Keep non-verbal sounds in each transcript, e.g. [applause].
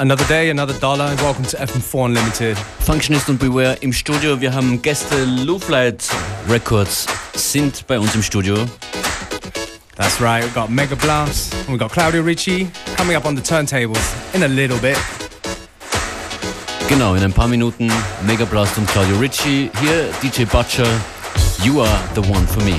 Another day, another dollar. Welcome to FM4 Unlimited. Functionist und Beware im Studio. Wir haben Gäste. Low-Flight Records sind bei uns im Studio. That's right. We've got Mega Blast and we've got Claudio Ricci coming up on the turntables in a little bit. Genau, in ein paar Minuten Mega Blast und Claudio Ricci. Hier DJ Butcher. You are the one for me.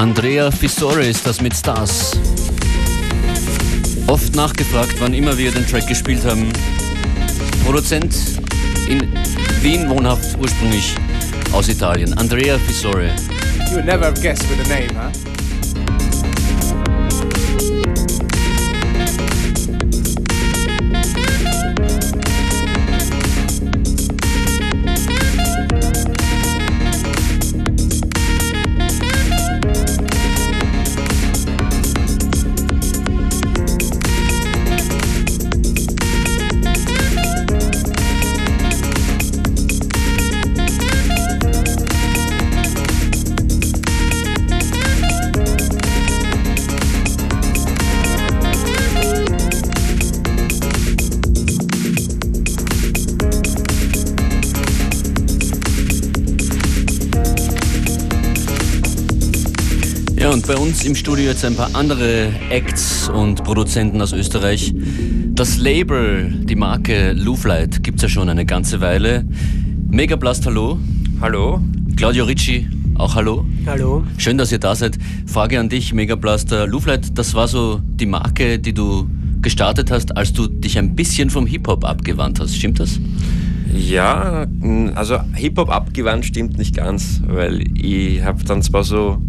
Andrea Fissore ist das mit Stars. Oft nachgefragt, wann immer wir den Track gespielt haben. Produzent in Wien wohnhaft, ursprünglich aus Italien. Andrea Fissore. You would never have guessed with a name, huh? Uns im Studio jetzt ein paar andere Acts und Produzenten aus Österreich. Das Label, die Marke Louvlight, gibt es ja schon eine ganze Weile. Megablast, hallo. Hallo. Claudio Ricci, auch hallo. Hallo. Schön, dass ihr da seid. Frage an dich, Megablaster. Louvlight, das war so die Marke, die du gestartet hast, als du dich ein bisschen vom Hip-Hop abgewandt hast. Stimmt das? Ja, also Hip-Hop abgewandt stimmt nicht ganz, weil ich habe dann zwar so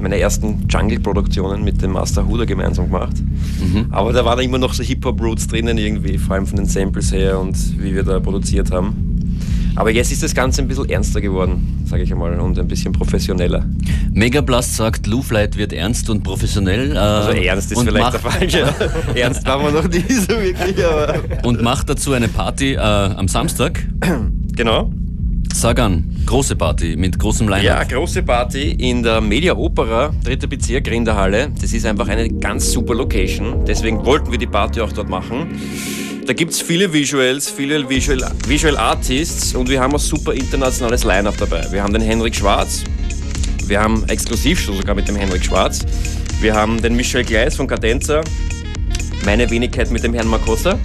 meine ersten Jungle-Produktionen mit dem Master Huda gemeinsam gemacht. Mhm. Aber da waren immer noch so Hip-Hop-Roots drinnen irgendwie, vor allem von den Samples her und wie wir da produziert haben. Aber jetzt ist das Ganze ein bisschen ernster geworden, sage ich einmal, und ein bisschen professioneller. Megablast sagt, Louvlight wird ernst und professionell. Äh, also ernst ist vielleicht der falsche. [laughs] ernst waren wir noch nie so wirklich. Aber und macht dazu eine Party äh, am Samstag. Genau. Sag an, große Party mit großem Line-Up. Ja, große Party in der Media Opera, dritter Bezirk, Rinderhalle. Das ist einfach eine ganz super Location. Deswegen wollten wir die Party auch dort machen. Da gibt es viele Visuals, viele Visual, Visual Artists und wir haben ein super internationales Line-Up dabei. Wir haben den Henrik Schwarz, wir haben Exklusivshow sogar mit dem Henrik Schwarz, wir haben den Michel Gleis von Cadenza, meine Wenigkeit mit dem Herrn Makossa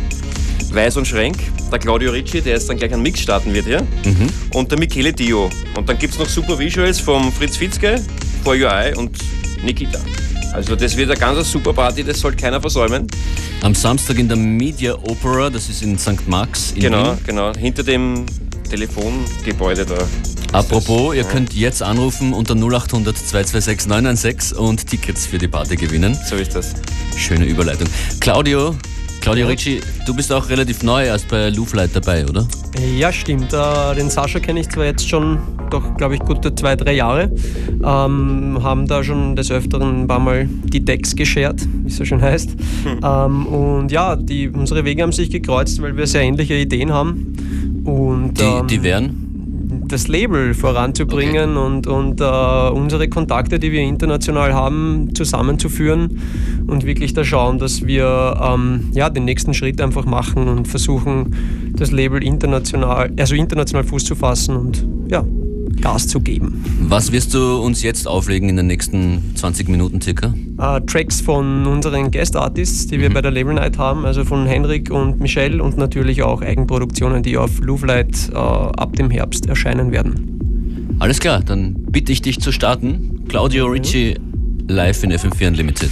Weiß und Schrenk, der Claudio Ricci, der jetzt dann gleich einen Mix starten wird hier, mhm. und der Michele Dio. Und dann gibt es noch super Visuals vom Fritz Fitzke, For Your Eye und Nikita. Also das wird eine ganz super Party, das sollte keiner versäumen. Am Samstag in der Media Opera, das ist in St. Max. In genau, Wien. genau, hinter dem Telefongebäude da. Apropos, das, ihr ja. könnt jetzt anrufen unter 0800 226 996 und Tickets für die Party gewinnen. So ist das. Schöne Überleitung. Claudio, Claudio ja. Ricci, du bist auch relativ neu erst bei Louvlight dabei, oder? Ja, stimmt. Äh, den Sascha kenne ich zwar jetzt schon, doch glaube ich, gute zwei, drei Jahre. Ähm, haben da schon des Öfteren ein paar Mal die Decks geschert, wie es so schön heißt. Hm. Ähm, und ja, die, unsere Wege haben sich gekreuzt, weil wir sehr ähnliche Ideen haben. Und, die, ähm, die wären? Das Label voranzubringen okay. und, und uh, unsere Kontakte, die wir international haben, zusammenzuführen und wirklich da schauen, dass wir ähm, ja, den nächsten Schritt einfach machen und versuchen, das Label international, also international Fuß zu fassen und ja, Gas zu geben. Was wirst du uns jetzt auflegen in den nächsten 20 Minuten circa? Uh, Tracks von unseren Guest Artists, die wir mhm. bei der Label Night haben, also von Henrik und Michelle und natürlich auch Eigenproduktionen, die auf Louvelight uh, ab dem Herbst erscheinen werden. Alles klar, dann bitte ich dich zu starten. Claudio Ricci live in FM4 Unlimited.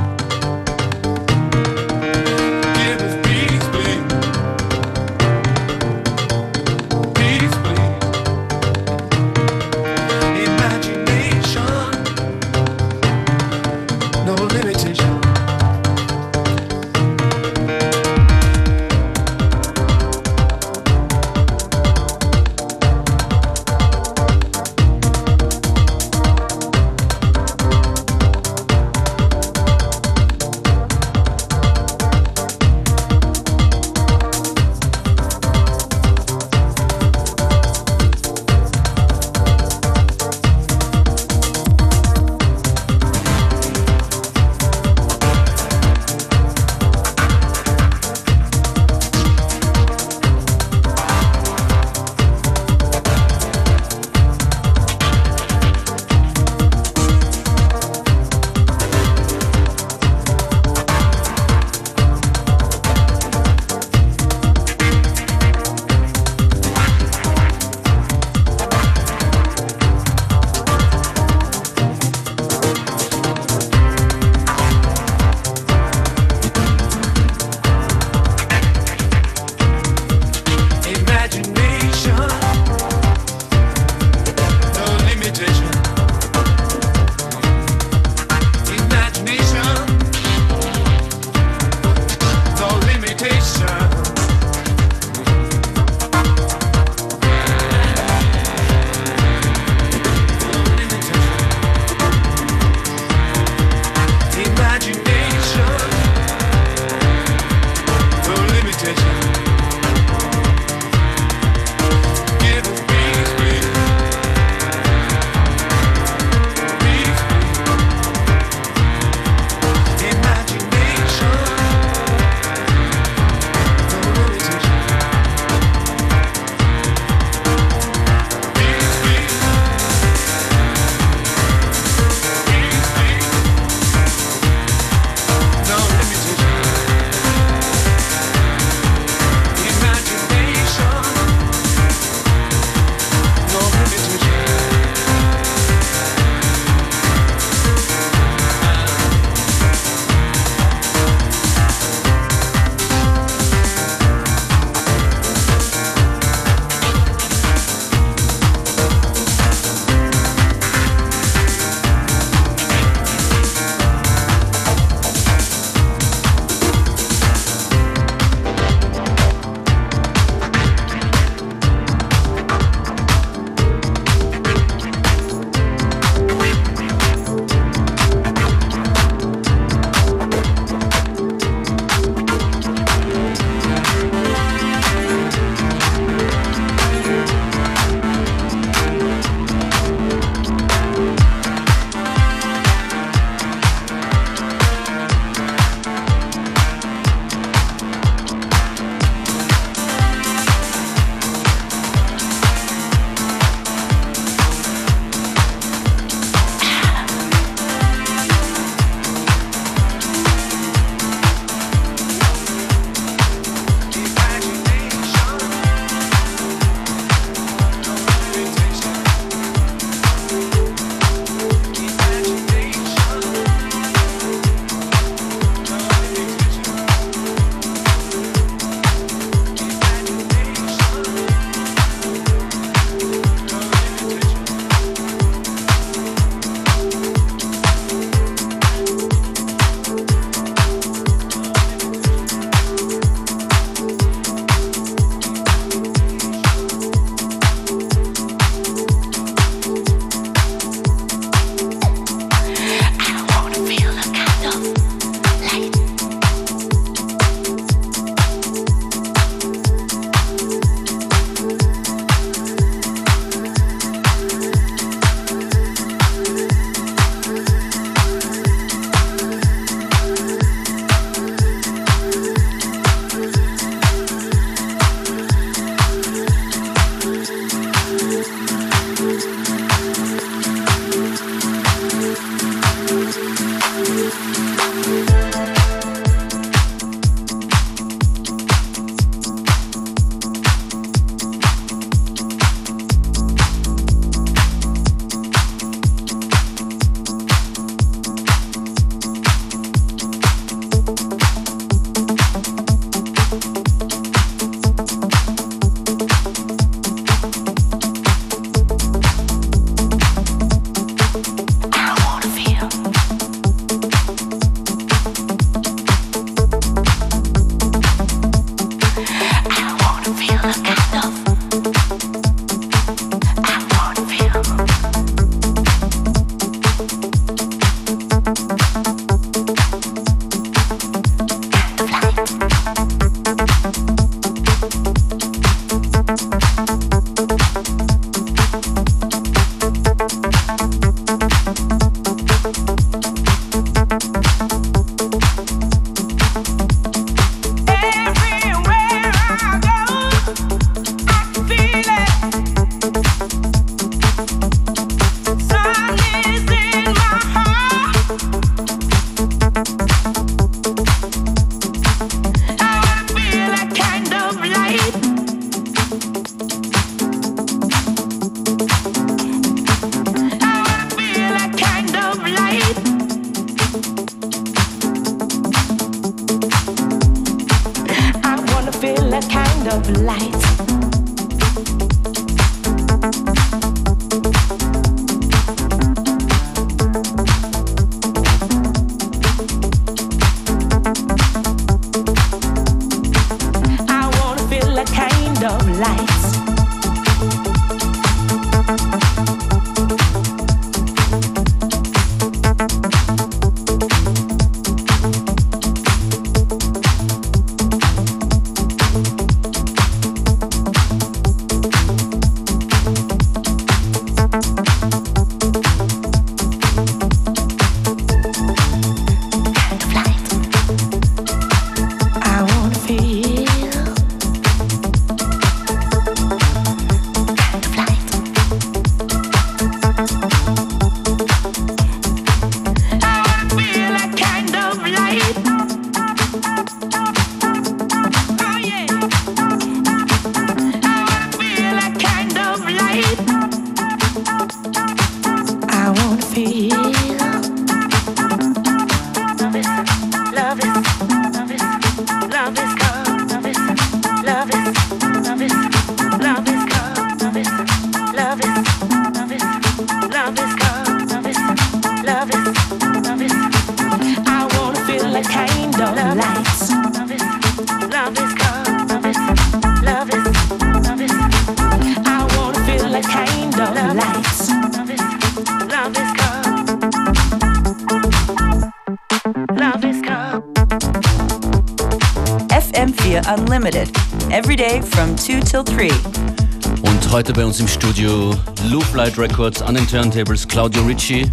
uns im Studio Loop Light Records an den Turntables Claudio Ricci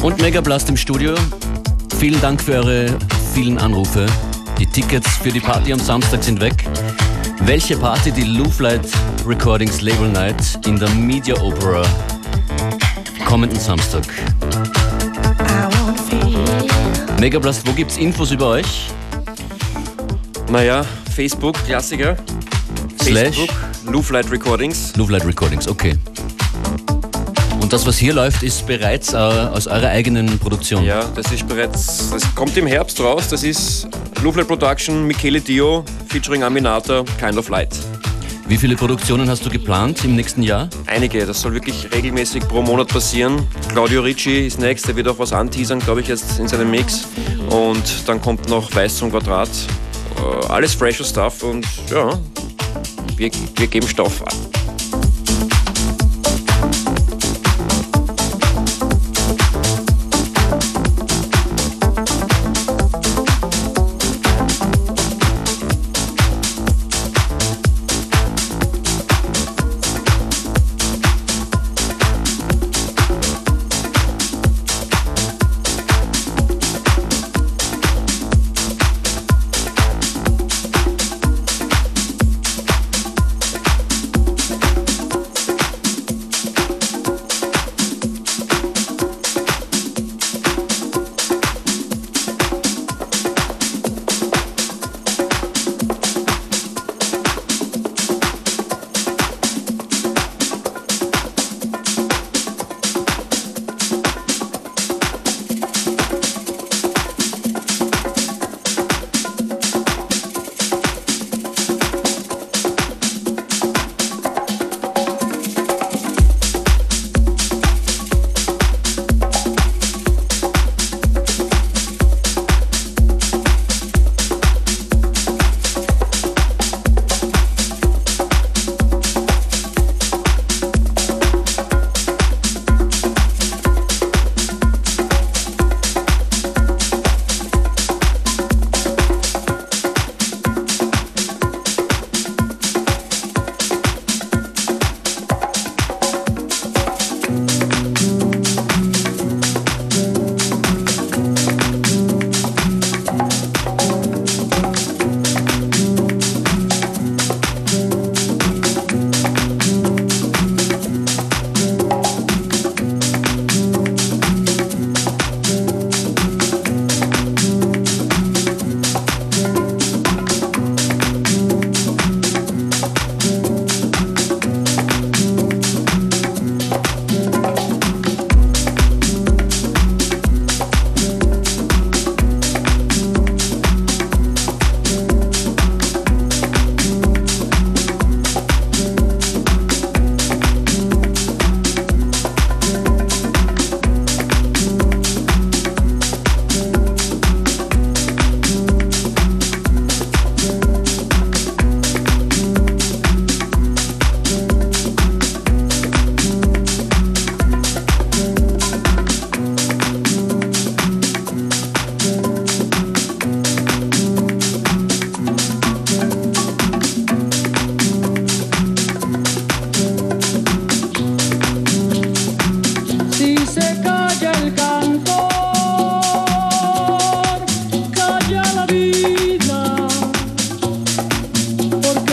und Mega Blast im Studio. Vielen Dank für eure vielen Anrufe. Die Tickets für die Party am Samstag sind weg. Welche Party die Loop Light Recordings Label Night in der Media Opera kommenden Samstag. Mega Blast, wo gibt's Infos über euch? Naja, Facebook, Klassiker. Slash? Louvelight Recordings. Louvelight Recordings, okay. Und das, was hier läuft, ist bereits äh, aus eurer eigenen Produktion? Ja, das ist bereits, das kommt im Herbst raus. Das ist Louvelight Production, Michele Dio, featuring Aminata, Kind of Light. Wie viele Produktionen hast du geplant im nächsten Jahr? Einige, das soll wirklich regelmäßig pro Monat passieren. Claudio Ricci ist next, der wird auch was anteasern, glaube ich, jetzt in seinem Mix. Und dann kommt noch Weiß zum Quadrat. Äh, alles fresher Stuff und ja, wir, wir geben Stoff an.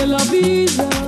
la vida.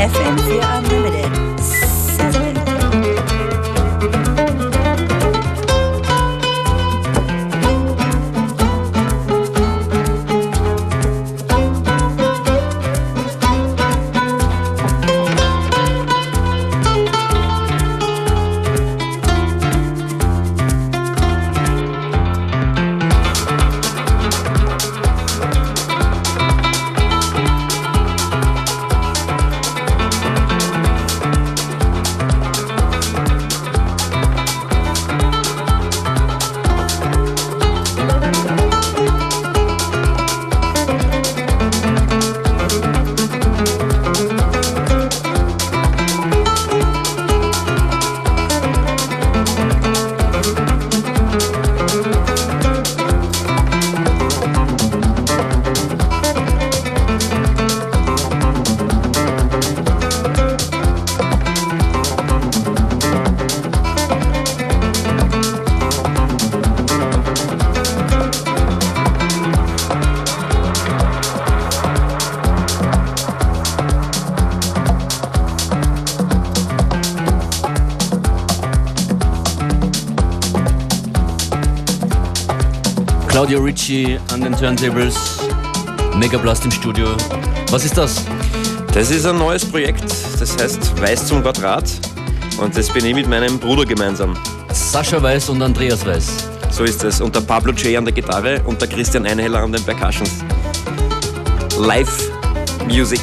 FM4A. Ricci an den Turntables, Megablast im Studio. Was ist das? Das ist ein neues Projekt, das heißt Weiß zum Quadrat und das bin ich mit meinem Bruder gemeinsam. Sascha Weiß und Andreas Weiß. So ist es. Und der Pablo J an der Gitarre und der Christian Einheller an den Percussions. Live Music.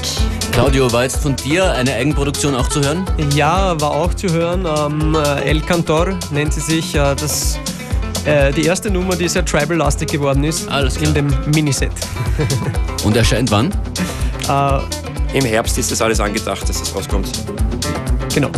Claudio, war jetzt von dir eine Eigenproduktion auch zu hören? Ja, war auch zu hören. Ähm, El Cantor nennt sie sich. Äh, das, äh, die erste Nummer, die sehr tribal-lastig geworden ist. Alles klar. In dem Miniset. Und erscheint wann? Im Herbst ist das alles angedacht, dass das rauskommt. Genau.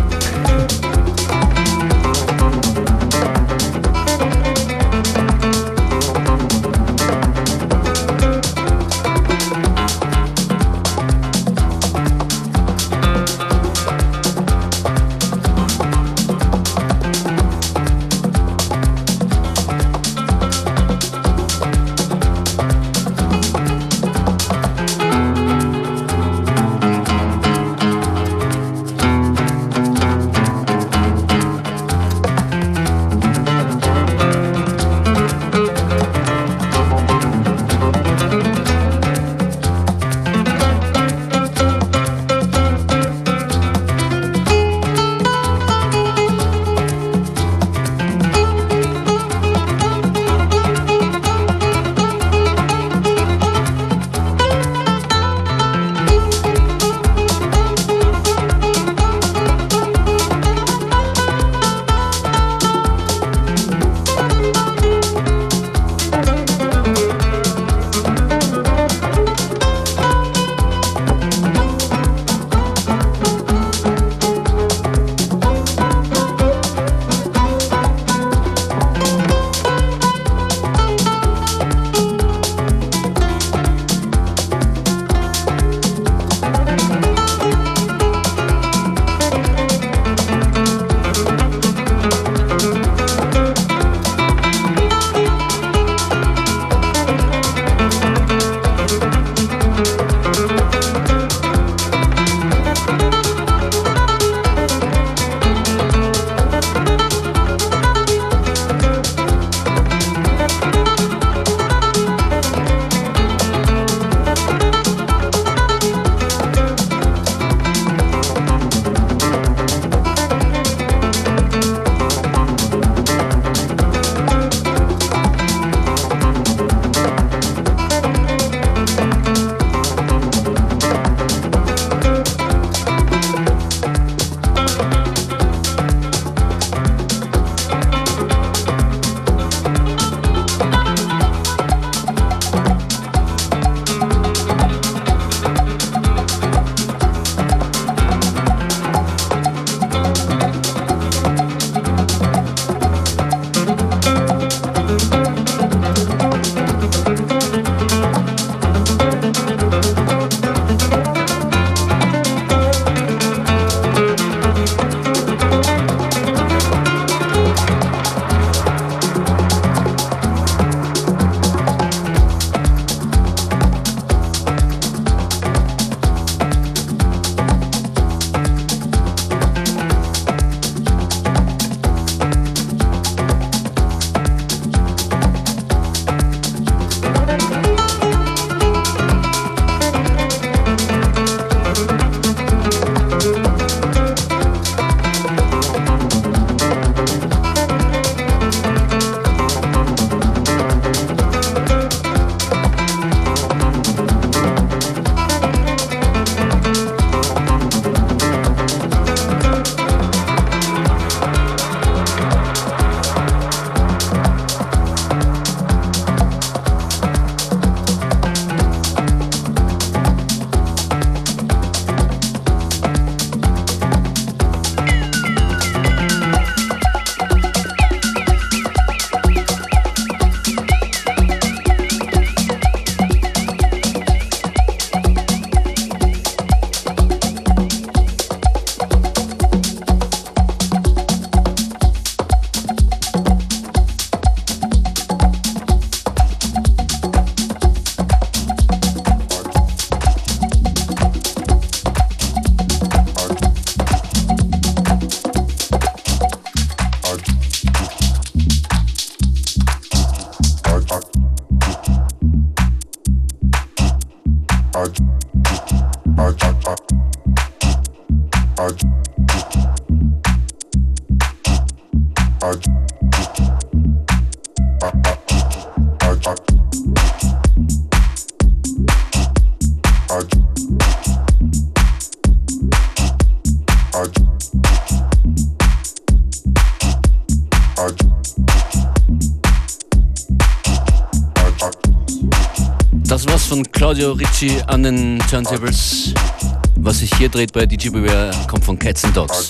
Claudio Ricci an den Turntables. Was sich hier dreht bei DJ Beware kommt von Cats and Dogs.